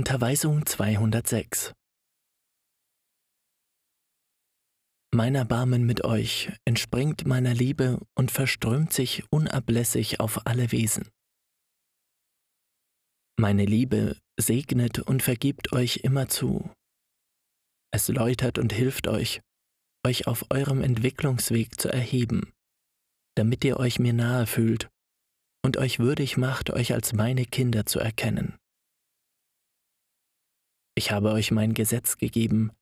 Unterweisung 206 Mein Erbarmen mit euch entspringt meiner Liebe und verströmt sich unablässig auf alle Wesen. Meine Liebe segnet und vergibt euch immerzu. Es läutert und hilft euch, euch auf eurem Entwicklungsweg zu erheben, damit ihr euch mir nahe fühlt und euch würdig macht, euch als meine Kinder zu erkennen. Ich habe euch mein Gesetz gegeben,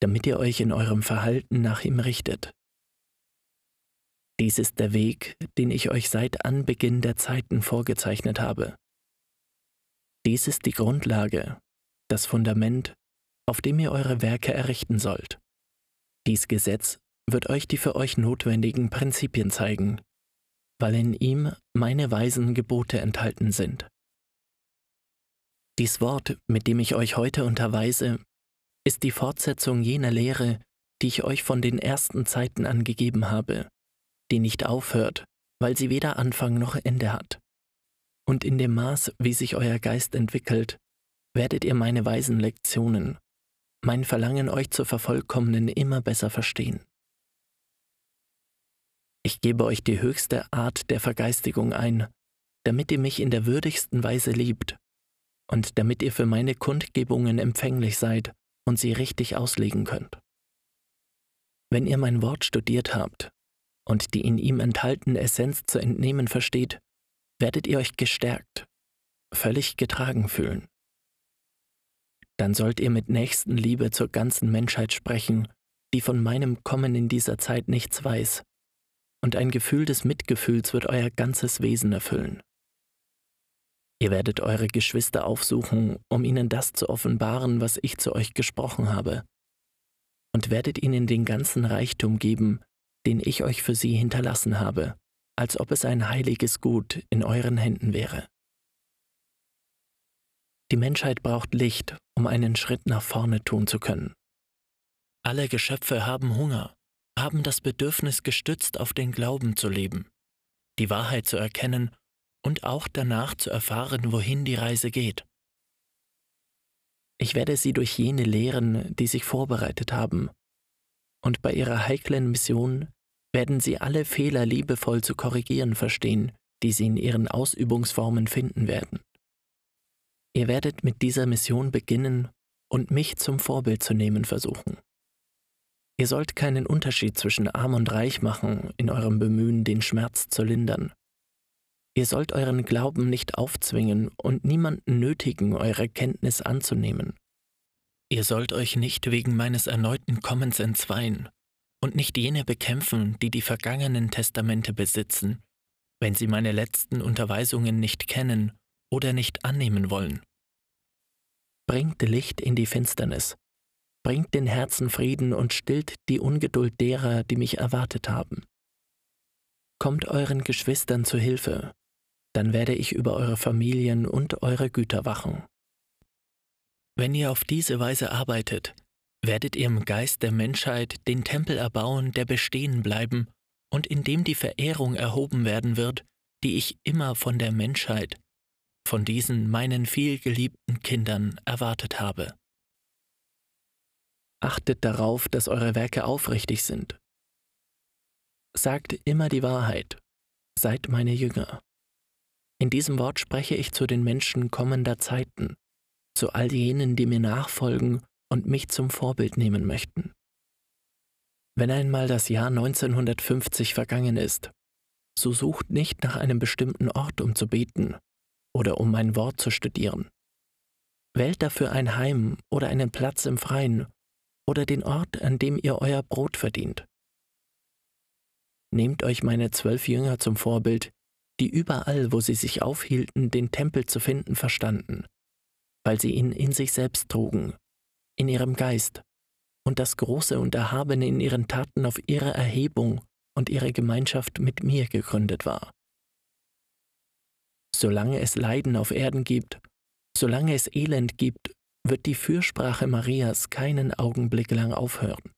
damit ihr euch in eurem Verhalten nach ihm richtet. Dies ist der Weg, den ich euch seit Anbeginn der Zeiten vorgezeichnet habe. Dies ist die Grundlage, das Fundament, auf dem ihr eure Werke errichten sollt. Dies Gesetz wird euch die für euch notwendigen Prinzipien zeigen, weil in ihm meine weisen Gebote enthalten sind. Dies Wort, mit dem ich euch heute unterweise, ist die Fortsetzung jener Lehre, die ich euch von den ersten Zeiten an gegeben habe, die nicht aufhört, weil sie weder Anfang noch Ende hat. Und in dem Maß, wie sich euer Geist entwickelt, werdet ihr meine weisen Lektionen, mein Verlangen euch zu vervollkommnen, immer besser verstehen. Ich gebe euch die höchste Art der Vergeistigung ein, damit ihr mich in der würdigsten Weise liebt und damit ihr für meine Kundgebungen empfänglich seid und sie richtig auslegen könnt. Wenn ihr mein Wort studiert habt und die in ihm enthaltene Essenz zu entnehmen versteht, werdet ihr euch gestärkt, völlig getragen fühlen. Dann sollt ihr mit Nächstenliebe zur ganzen Menschheit sprechen, die von meinem Kommen in dieser Zeit nichts weiß, und ein Gefühl des Mitgefühls wird euer ganzes Wesen erfüllen. Ihr werdet eure Geschwister aufsuchen, um ihnen das zu offenbaren, was ich zu euch gesprochen habe, und werdet ihnen den ganzen Reichtum geben, den ich euch für sie hinterlassen habe, als ob es ein heiliges Gut in euren Händen wäre. Die Menschheit braucht Licht, um einen Schritt nach vorne tun zu können. Alle Geschöpfe haben Hunger, haben das Bedürfnis, gestützt auf den Glauben zu leben, die Wahrheit zu erkennen und auch danach zu erfahren, wohin die Reise geht. Ich werde sie durch jene lehren, die sich vorbereitet haben, und bei ihrer heiklen Mission werden sie alle Fehler liebevoll zu korrigieren verstehen, die sie in ihren Ausübungsformen finden werden. Ihr werdet mit dieser Mission beginnen und mich zum Vorbild zu nehmen versuchen. Ihr sollt keinen Unterschied zwischen arm und reich machen in eurem Bemühen, den Schmerz zu lindern. Ihr sollt euren Glauben nicht aufzwingen und niemanden nötigen, eure Kenntnis anzunehmen. Ihr sollt euch nicht wegen meines erneuten Kommens entzweien und nicht jene bekämpfen, die die vergangenen Testamente besitzen, wenn sie meine letzten Unterweisungen nicht kennen oder nicht annehmen wollen. Bringt Licht in die Finsternis, bringt den Herzen Frieden und stillt die Ungeduld derer, die mich erwartet haben. Kommt euren Geschwistern zu Hilfe, dann werde ich über eure Familien und eure Güter wachen. Wenn ihr auf diese Weise arbeitet, werdet ihr im Geist der Menschheit den Tempel erbauen, der bestehen bleiben und in dem die Verehrung erhoben werden wird, die ich immer von der Menschheit, von diesen meinen vielgeliebten Kindern erwartet habe. Achtet darauf, dass eure Werke aufrichtig sind. Sagt immer die Wahrheit, seid meine Jünger. In diesem Wort spreche ich zu den Menschen kommender Zeiten, zu all jenen, die mir nachfolgen und mich zum Vorbild nehmen möchten. Wenn einmal das Jahr 1950 vergangen ist, so sucht nicht nach einem bestimmten Ort, um zu beten oder um mein Wort zu studieren. Wählt dafür ein Heim oder einen Platz im Freien oder den Ort, an dem ihr euer Brot verdient. Nehmt euch meine zwölf Jünger zum Vorbild, die überall, wo sie sich aufhielten, den Tempel zu finden verstanden, weil sie ihn in sich selbst trugen, in ihrem Geist, und das Große und Erhabene in ihren Taten auf ihre Erhebung und ihre Gemeinschaft mit mir gegründet war. Solange es Leiden auf Erden gibt, solange es Elend gibt, wird die Fürsprache Marias keinen Augenblick lang aufhören,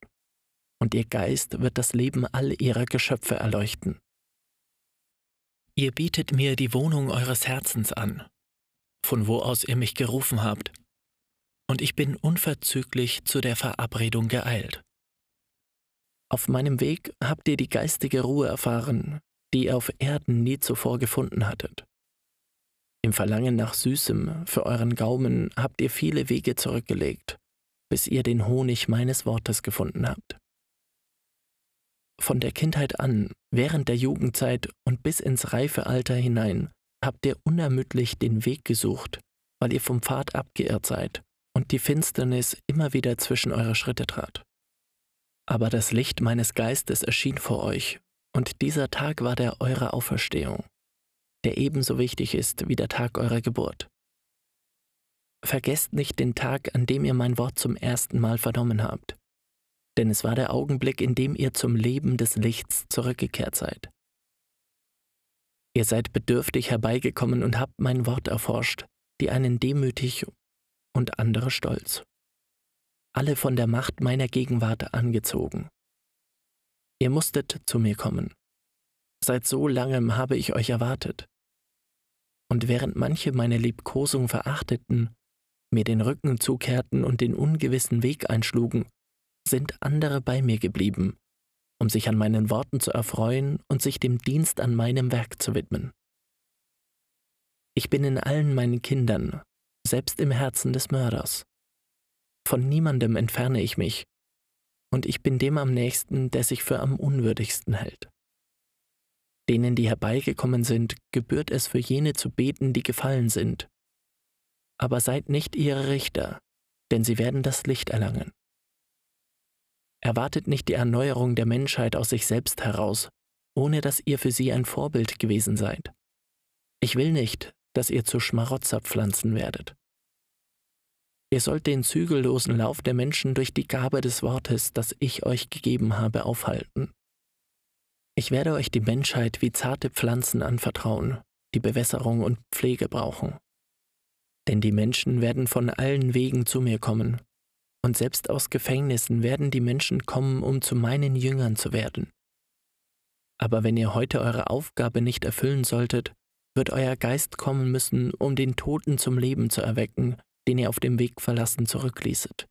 und ihr Geist wird das Leben all ihrer Geschöpfe erleuchten. Ihr bietet mir die Wohnung eures Herzens an. von wo aus ihr mich gerufen habt, und ich bin unverzüglich zu der Verabredung geeilt. Auf meinem Weg habt ihr die geistige Ruhe erfahren, die ihr auf Erden nie zuvor gefunden hattet. Im Verlangen nach Süßem für euren Gaumen habt ihr viele Wege zurückgelegt, bis ihr den Honig meines Wortes gefunden habt. Von der Kindheit an, während der Jugendzeit und bis ins reife Alter hinein habt ihr unermüdlich den Weg gesucht, weil ihr vom Pfad abgeirrt seid und die Finsternis immer wieder zwischen eure Schritte trat. Aber das Licht meines Geistes erschien vor euch, und dieser Tag war der eurer Auferstehung, der ebenso wichtig ist wie der Tag eurer Geburt. Vergesst nicht den Tag, an dem ihr mein Wort zum ersten Mal vernommen habt, denn es war der Augenblick, in dem ihr zum Leben des Lichts zurückgekehrt seid. Ihr seid bedürftig herbeigekommen und habt mein Wort erforscht, die einen demütig und andere stolz alle von der Macht meiner Gegenwart angezogen. Ihr musstet zu mir kommen. Seit so langem habe ich euch erwartet. Und während manche meine Liebkosung verachteten, mir den Rücken zukehrten und den ungewissen Weg einschlugen, sind andere bei mir geblieben, um sich an meinen Worten zu erfreuen und sich dem Dienst an meinem Werk zu widmen. Ich bin in allen meinen Kindern, selbst im Herzen des Mörders. Von niemandem entferne ich mich, und ich bin dem am nächsten, der sich für am unwürdigsten hält. Denen, die herbeigekommen sind, gebührt es für jene zu beten, die gefallen sind. Aber seid nicht ihre Richter, denn sie werden das Licht erlangen. Erwartet nicht die Erneuerung der Menschheit aus sich selbst heraus, ohne dass ihr für sie ein Vorbild gewesen seid. Ich will nicht, dass ihr zu Schmarotzerpflanzen werdet. Ihr sollt den zügellosen Lauf der Menschen durch die Gabe des Wortes, das ich euch gegeben habe, aufhalten. Ich werde euch die Menschheit wie zarte Pflanzen anvertrauen, die Bewässerung und Pflege brauchen. Denn die Menschen werden von allen Wegen zu mir kommen, und selbst aus Gefängnissen werden die Menschen kommen, um zu meinen Jüngern zu werden. Aber wenn ihr heute eure Aufgabe nicht erfüllen solltet, wird euer Geist kommen müssen, um den Toten zum Leben zu erwecken den ihr auf dem Weg verlassen zurückließet.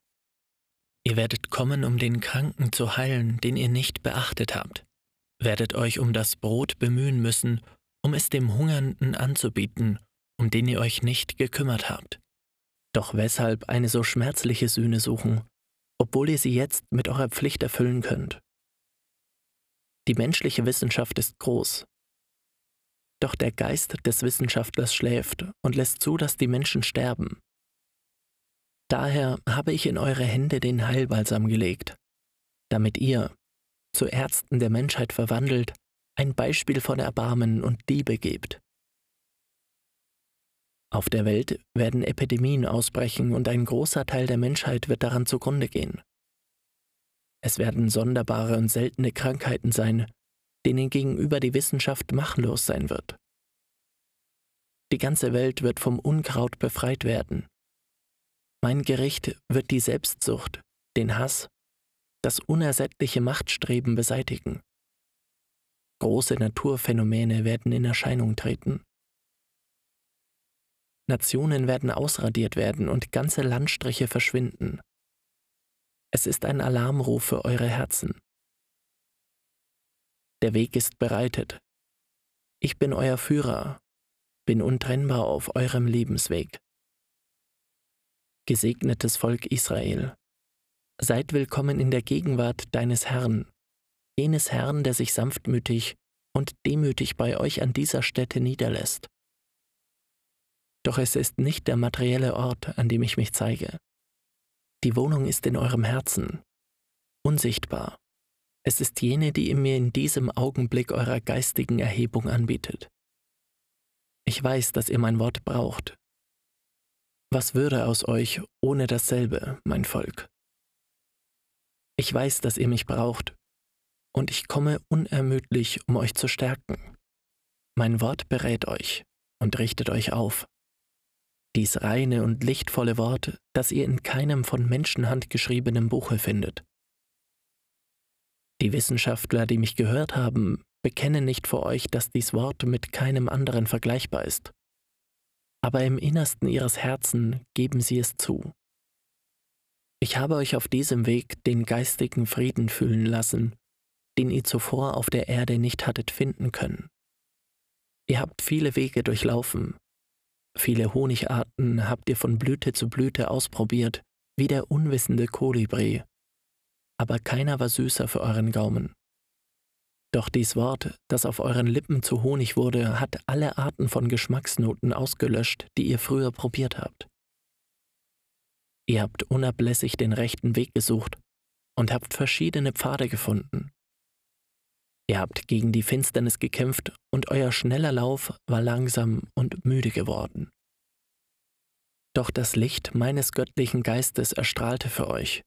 Ihr werdet kommen, um den Kranken zu heilen, den ihr nicht beachtet habt, werdet euch um das Brot bemühen müssen, um es dem Hungernden anzubieten, um den ihr euch nicht gekümmert habt. Doch weshalb eine so schmerzliche Sühne suchen, obwohl ihr sie jetzt mit eurer Pflicht erfüllen könnt? Die menschliche Wissenschaft ist groß. Doch der Geist des Wissenschaftlers schläft und lässt zu, dass die Menschen sterben. Daher habe ich in eure Hände den Heilbalsam gelegt, damit ihr, zu Ärzten der Menschheit verwandelt, ein Beispiel von Erbarmen und Liebe gebt. Auf der Welt werden Epidemien ausbrechen und ein großer Teil der Menschheit wird daran zugrunde gehen. Es werden sonderbare und seltene Krankheiten sein, denen gegenüber die Wissenschaft machtlos sein wird. Die ganze Welt wird vom Unkraut befreit werden. Mein Gericht wird die Selbstsucht, den Hass, das unersättliche Machtstreben beseitigen. Große Naturphänomene werden in Erscheinung treten. Nationen werden ausradiert werden und ganze Landstriche verschwinden. Es ist ein Alarmruf für eure Herzen. Der Weg ist bereitet. Ich bin euer Führer, bin untrennbar auf eurem Lebensweg gesegnetes Volk Israel. Seid willkommen in der Gegenwart deines Herrn, jenes Herrn, der sich sanftmütig und demütig bei euch an dieser Stätte niederlässt. Doch es ist nicht der materielle Ort, an dem ich mich zeige. Die Wohnung ist in eurem Herzen, unsichtbar. Es ist jene, die ihr mir in diesem Augenblick eurer geistigen Erhebung anbietet. Ich weiß, dass ihr mein Wort braucht, was würde aus euch ohne dasselbe, mein Volk? Ich weiß, dass ihr mich braucht, und ich komme unermüdlich, um euch zu stärken. Mein Wort berät euch und richtet euch auf. Dies reine und lichtvolle Wort, das ihr in keinem von Menschenhand geschriebenem Buche findet. Die Wissenschaftler, die mich gehört haben, bekennen nicht vor euch, dass dies Wort mit keinem anderen vergleichbar ist. aber im Innersten ihres Herzen geben sie es zu. Ich habe euch auf diesem Weg den geistigen Frieden fühlen lassen, den ihr zuvor auf der Erde nicht hattet finden können. Ihr habt viele Wege durchlaufen, viele Honigarten habt ihr von Blüte zu Blüte ausprobiert, wie der unwissende Kolibri, aber keiner war süßer für euren Gaumen. Doch dies Wort, das auf euren Lippen zu Honig wurde, hat alle Arten von Geschmacksnoten ausgelöscht, die ihr früher probiert habt. Ihr habt unablässig den rechten Weg gesucht und habt verschiedene Pfade gefunden. Ihr habt gegen die Finsternis gekämpft und euer schneller Lauf war langsam und müde geworden. Doch das Licht meines göttlichen Geistes erstrahlte für euch,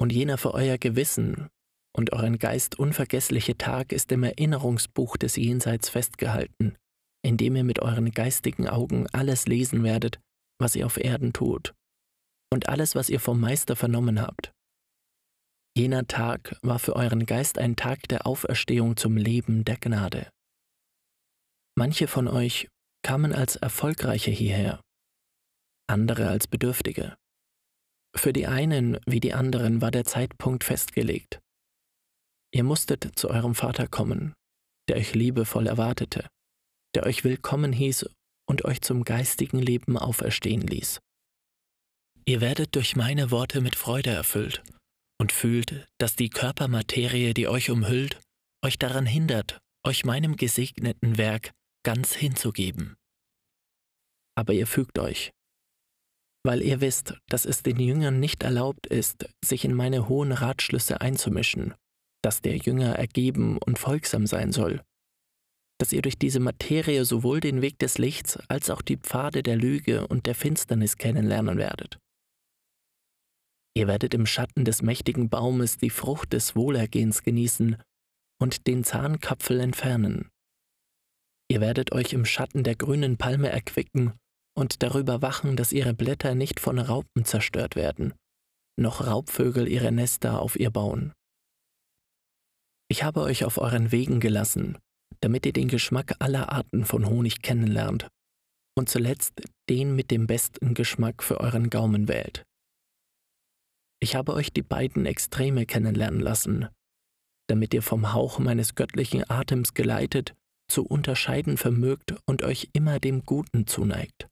und jener für euer Gewissen und euren Geist unvergessliche Tag ist im Erinnerungsbuch des Jenseits festgehalten, in dem ihr mit euren geistigen Augen alles lesen werdet, was ihr auf Erden tut, und alles, was ihr vom Meister vernommen habt. Jener Tag war für euren Geist ein Tag der Auferstehung zum Leben der Gnade. Manche von euch kamen als Erfolgreiche hierher, andere als Bedürftige. Für die einen wie die anderen war der Zeitpunkt festgelegt. Ihr musstet zu eurem Vater kommen, der euch liebevoll erwartete, der euch willkommen hieß und euch zum geistigen Leben auferstehen ließ. Ihr werdet durch meine Worte mit Freude erfüllt und fühlt, dass die Körpermaterie, die euch umhüllt, euch daran hindert, euch meinem gesegneten Werk ganz hinzugeben. Aber ihr fügt euch, weil ihr wisst, dass es den Jüngern nicht erlaubt ist, sich in meine hohen Ratschlüsse einzumischen dass der Jünger ergeben und folgsam sein soll, dass ihr durch diese Materie sowohl den Weg des Lichts als auch die Pfade der Lüge und der Finsternis kennenlernen werdet. Ihr werdet im Schatten des mächtigen Baumes die Frucht des Wohlergehens genießen und den Zahnkapfel entfernen. Ihr werdet euch im Schatten der grünen Palme erquicken und darüber wachen, dass ihre Blätter nicht von Raupen zerstört werden, noch Raubvögel ihre Nester auf ihr bauen. Ich habe euch auf euren Wegen gelassen, damit ihr den Geschmack aller Arten von Honig kennenlernt und zuletzt den mit dem besten Geschmack für euren Gaumen wählt. Ich habe euch die beiden Extreme kennenlernen lassen, damit ihr vom Hauch meines göttlichen Atems geleitet zu unterscheiden vermögt und euch immer dem Guten zuneigt.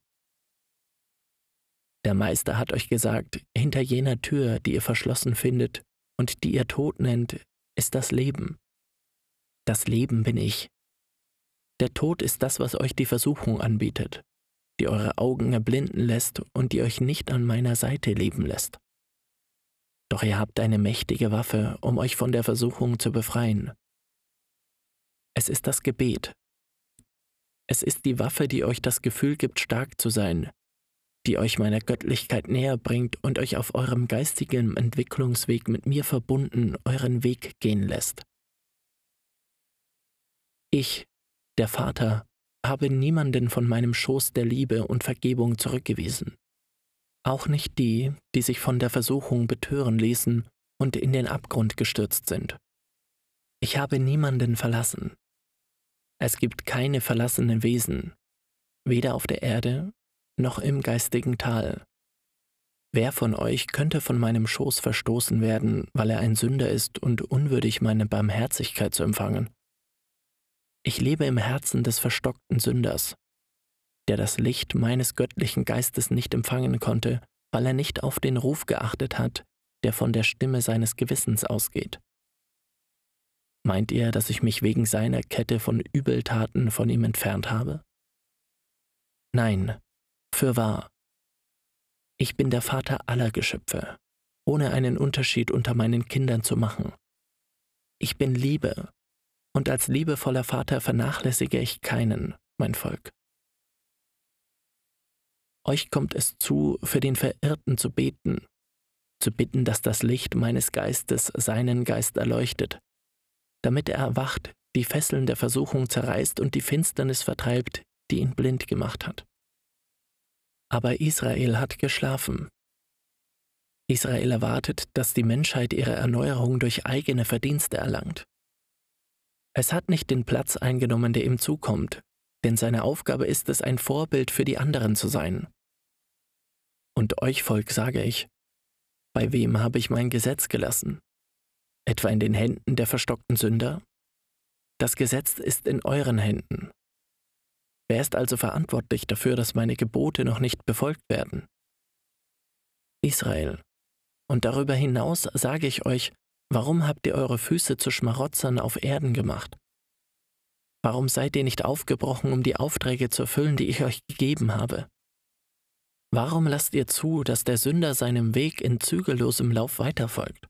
Der Meister hat euch gesagt, hinter jener Tür, die ihr verschlossen findet und die ihr Tod nennt, ist das Leben. Das Leben bin ich. Der Tod ist das, was euch die Versuchung anbietet, die eure Augen erblinden lässt und die euch nicht an meiner Seite leben lässt. Doch ihr habt eine mächtige Waffe, um euch von der Versuchung zu befreien. Es ist das Gebet. Es ist die Waffe, die euch das Gefühl gibt, stark zu sein, die euch meiner Göttlichkeit näher bringt und euch auf eurem geistigen Entwicklungsweg mit mir verbunden euren Weg gehen lässt. Ich, der Vater, habe niemanden von meinem Schoß der Liebe und Vergebung zurückgewiesen. Auch nicht die, die sich von der Versuchung betören ließen und in den Abgrund gestürzt sind. Ich habe niemanden verlassen. Es gibt keine verlassenen Wesen, weder auf der Erde noch im geistigen Tal. Wer von euch könnte von meinem Schoß verstoßen werden, weil er ein Sünder ist und unwürdig meine Barmherzigkeit zu empfangen? Ich lebe im Herzen des verstockten Sünders, der das Licht meines göttlichen Geistes nicht empfangen konnte, weil er nicht auf den Ruf geachtet hat, der von der Stimme seines Gewissens ausgeht. Meint ihr, dass ich mich wegen seiner Kette von Übeltaten von ihm entfernt habe? Nein, Fürwahr, ich bin der Vater aller Geschöpfe, ohne einen Unterschied unter meinen Kindern zu machen. Ich bin Liebe, und als liebevoller Vater vernachlässige ich keinen, mein Volk. Euch kommt es zu, für den Verirrten zu beten, zu bitten, dass das Licht meines Geistes seinen Geist erleuchtet, damit er erwacht, die Fesseln der Versuchung zerreißt und die Finsternis vertreibt, die ihn blind gemacht hat. Aber Israel hat geschlafen. Israel erwartet, dass die Menschheit ihre Erneuerung durch eigene Verdienste erlangt. Es hat nicht den Platz eingenommen, der ihm zukommt, denn seine Aufgabe ist es, ein Vorbild für die anderen zu sein. Und euch Volk sage ich, bei wem habe ich mein Gesetz gelassen? Etwa in den Händen der verstockten Sünder? Das Gesetz ist in euren Händen. Wer ist also verantwortlich dafür, dass meine Gebote noch nicht befolgt werden? Israel. Und darüber hinaus sage ich euch, warum habt ihr eure Füße zu Schmarotzern auf Erden gemacht? Warum seid ihr nicht aufgebrochen, um die Aufträge zu erfüllen, die ich euch gegeben habe? Warum lasst ihr zu, dass der Sünder seinem Weg in zügellosem Lauf weiterfolgt?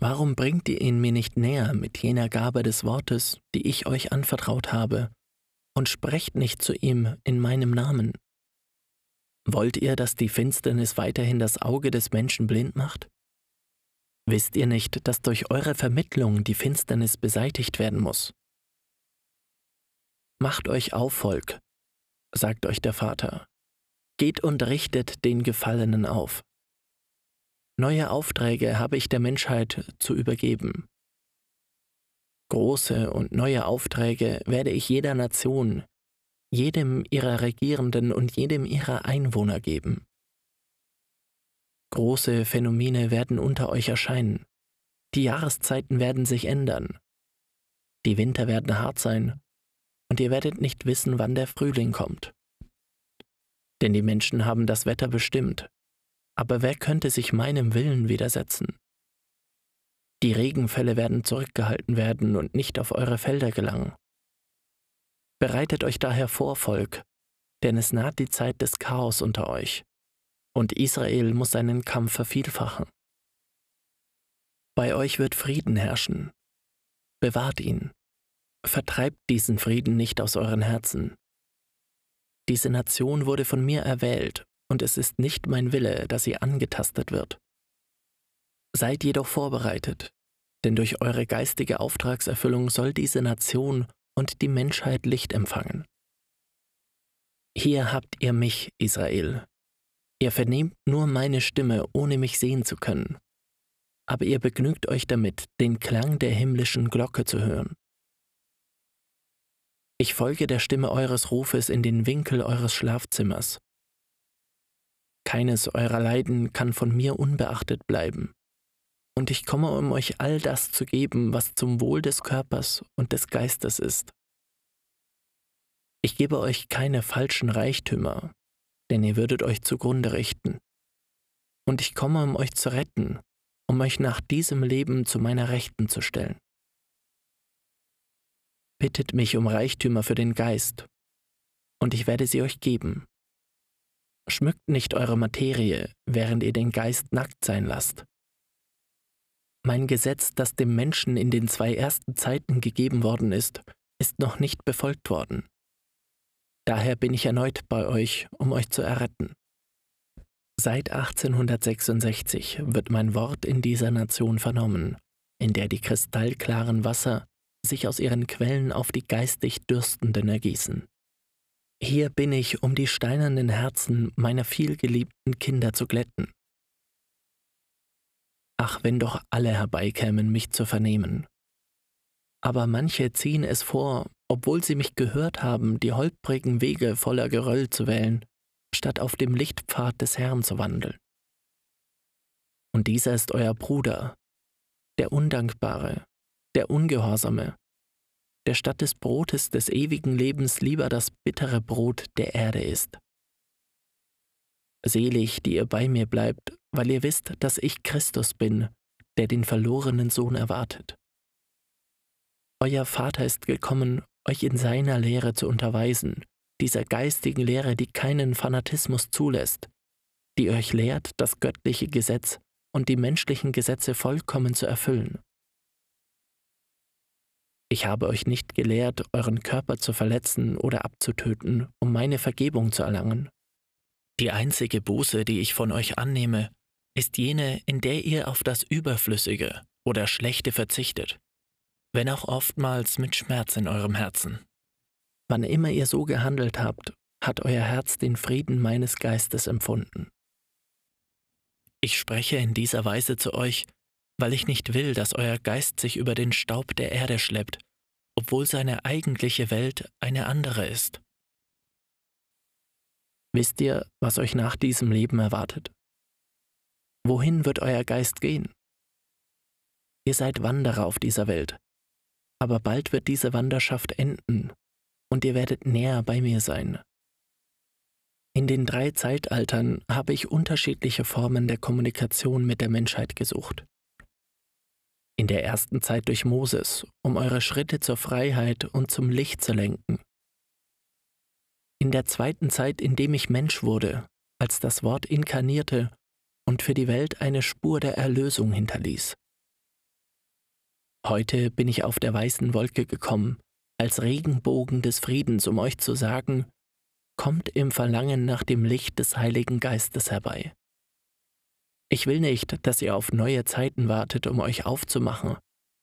Warum bringt ihr ihn mir nicht näher mit jener Gabe des Wortes, die ich euch anvertraut habe, und sprecht nicht zu ihm in meinem Namen? Wollt ihr, dass die Finsternis weiterhin das Auge des Menschen blind macht? Wisst ihr nicht, dass durch eure Vermittlung die Finsternis beseitigt werden muss? Macht euch auf, Volk, sagt euch der Vater. Geht und richtet den Gefallenen auf. Neue Aufträge habe ich der Menschheit zu übergeben. Große und neue Aufträge werde ich jeder Nation, jedem ihrer Regierenden und jedem ihrer Einwohner geben. Große Phänomene werden unter euch erscheinen. Die Jahreszeiten werden sich ändern. Die Winter werden hart sein, und ihr werdet nicht wissen, wann der Frühling kommt. Denn die Menschen haben das Wetter bestimmt, aber wer könnte sich meinem Willen widersetzen? Die Regenfälle werden zurückgehalten werden und nicht auf eure Felder gelangen. Bereitet euch daher vor, Volk, denn es naht die Zeit des Chaos unter euch, und Israel muss seinen Kampf vervielfachen. Bei euch wird Frieden herrschen. Bewahrt ihn. Vertreibt diesen Frieden nicht aus euren Herzen. Diese Nation wurde von mir erwählt, und es ist nicht mein Wille, dass sie angetastet wird. Seid jedoch vorbereitet, denn durch eure geistige Auftragserfüllung soll diese Nation und die Menschheit Licht empfangen. Hier habt ihr mich, Israel. Ihr vernehmt nur meine Stimme, ohne mich sehen zu können. Aber ihr begnügt euch damit, den Klang der himmlischen Glocke zu hören. Ich folge der Stimme eures Rufes in den Winkel eures Schlafzimmers. Keines eurer Leiden kann von mir unbeachtet bleiben und ich komme, um euch all das zu geben, was zum Wohl des Körpers und des Geistes ist. Ich gebe euch keine falschen Reichtümer, denn ihr würdet euch zugrunde richten. Und ich komme, um euch zu retten, um euch nach diesem Leben zu meiner Rechten zu stellen. Bittet mich um Reichtümer für den Geist, und ich werde sie euch geben. Schmückt nicht eure Materie, während ihr den Geist nackt sein lasst. Mein Gesetz, das dem Menschen in den zwei ersten Zeiten gegeben worden ist, ist noch nicht befolgt worden. Daher bin ich erneut bei euch, um euch zu erretten. Seit 1866 wird mein Wort in dieser Nation vernommen, in der die kristallklaren Wasser sich aus ihren Quellen auf die geistig Dürstenden ergießen. Hier bin ich, um die steinernen Herzen meiner vielgeliebten Kinder zu glätten. Ach, wenn doch alle herbeikämen, mich zu vernehmen. Aber manche ziehen es vor, obwohl sie mich gehört haben, die holprigen Wege voller Geröll zu wählen, statt auf dem Lichtpfad des Herrn zu wandeln. Und dieser ist euer Bruder, der Undankbare, der Ungehorsame, der statt des Brotes des ewigen Lebens lieber das bittere Brot der Erde ist. Selig, die ihr bei mir bleibt, weil ihr wisst, dass ich Christus bin, der den verlorenen Sohn erwartet. Euer Vater ist gekommen, euch in seiner Lehre zu unterweisen, dieser geistigen Lehre, die keinen Fanatismus zulässt, die euch lehrt, das göttliche Gesetz und die menschlichen Gesetze vollkommen zu erfüllen. Ich habe euch nicht gelehrt, euren Körper zu verletzen oder abzutöten, um meine Vergebung zu erlangen. Die einzige Buße, die ich von euch annehme, ist jene, in der ihr auf das Überflüssige oder Schlechte verzichtet, wenn auch oftmals mit Schmerz in eurem Herzen. Wann immer ihr so gehandelt habt, hat euer Herz den Frieden meines Geistes empfunden. Ich spreche in dieser Weise zu euch, weil ich nicht will, dass euer Geist sich über den Staub der Erde schleppt, obwohl seine eigentliche Welt eine andere ist. Wisst ihr, was euch nach diesem Leben erwartet? Wohin wird euer Geist gehen? Ihr seid Wanderer auf dieser Welt, aber bald wird diese Wanderschaft enden und ihr werdet näher bei mir sein. In den drei Zeitaltern habe ich unterschiedliche Formen der Kommunikation mit der Menschheit gesucht. In der ersten Zeit durch Moses, um eure Schritte zur Freiheit und zum Licht zu lenken. In der zweiten Zeit, in dem ich Mensch wurde, als das Wort inkarnierte und für die Welt eine Spur der Erlösung hinterließ. Heute bin ich auf der weißen Wolke gekommen, als Regenbogen des Friedens, um euch zu sagen, kommt im Verlangen nach dem Licht des Heiligen Geistes herbei. Ich will nicht, dass ihr auf neue Zeiten wartet, um euch aufzumachen,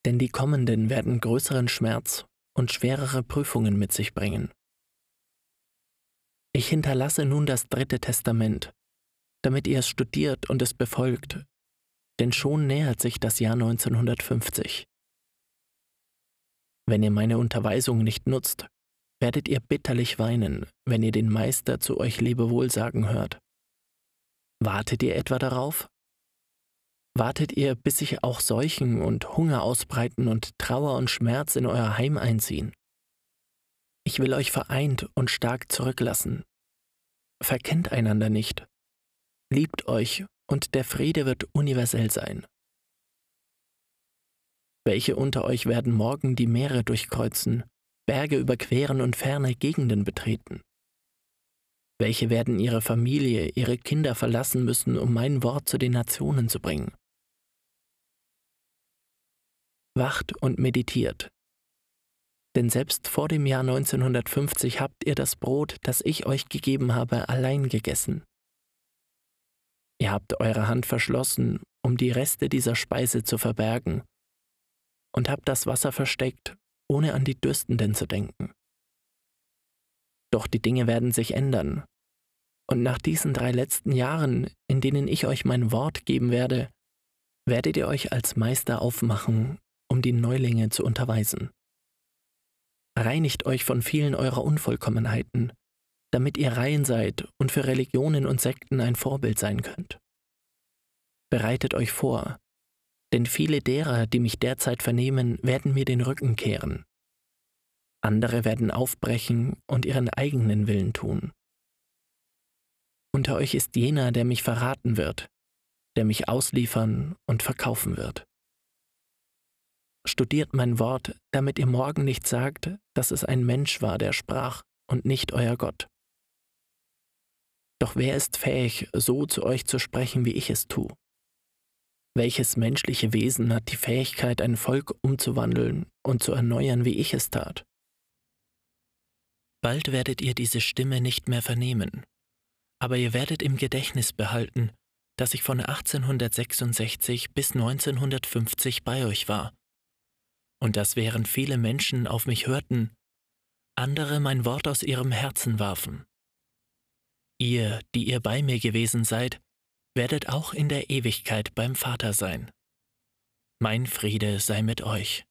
denn die kommenden werden größeren Schmerz und schwerere Prüfungen mit sich bringen. Ich hinterlasse nun das dritte Testament, damit ihr es studiert und es befolgt, denn schon nähert sich das Jahr 1950. Wenn ihr meine Unterweisung nicht nutzt, werdet ihr bitterlich weinen, wenn ihr den Meister zu euch Lebewohl sagen hört. Wartet ihr etwa darauf? Wartet ihr, bis sich auch Seuchen und Hunger ausbreiten und Trauer und Schmerz in euer Heim einziehen? Ich will euch vereint und stark zurücklassen. Verkennt einander nicht. Liebt euch und der Friede wird universell sein. Welche unter euch werden morgen die Meere durchkreuzen, Berge überqueren und ferne Gegenden betreten? Welche werden ihre Familie, ihre Kinder verlassen müssen, um mein Wort zu den Nationen zu bringen? Wacht und meditiert. Denn selbst vor dem Jahr 1950 habt ihr das Brot, das ich euch gegeben habe, allein gegessen. Ihr habt eure Hand verschlossen, um die Reste dieser Speise zu verbergen und hab das Wasser versteckt, ohne an die Dürstenden zu denken. Doch die Dinge werden sich ändern. Und nach diesen drei letzten Jahren, in denen ich euch mein Wort geben werde, werdet ihr euch als Meister aufmachen, um die Neulinge zu unterweisen. Reinigt euch von vielen eurer Unvollkommenheiten, damit ihr rein seid und für Religionen und Sekten ein Vorbild sein könnt. Bereitet euch vor, denn viele derer, die mich derzeit vernehmen, werden mir den Rücken kehren. Andere werden aufbrechen und ihren eigenen Willen tun. Unter euch ist jener, der mich verraten wird, der mich ausliefern und verkaufen wird. Studiert mein Wort, damit ihr morgen nicht sagt, dass es ein Mensch war, der sprach, und nicht euer Gott. Doch wer ist fähig, so zu euch zu sprechen, wie ich es tue? Welches menschliche Wesen hat die Fähigkeit, ein Volk umzuwandeln und zu erneuern, wie ich es tat? Bald werdet ihr diese Stimme nicht mehr vernehmen, aber ihr werdet im Gedächtnis behalten, dass ich von 1866 bis 1950 bei euch war, und dass während viele Menschen auf mich hörten, andere mein Wort aus ihrem Herzen warfen. Ihr, die ihr bei mir gewesen seid, werdet auch in der Ewigkeit beim Vater sein. Mein Friede sei mit euch.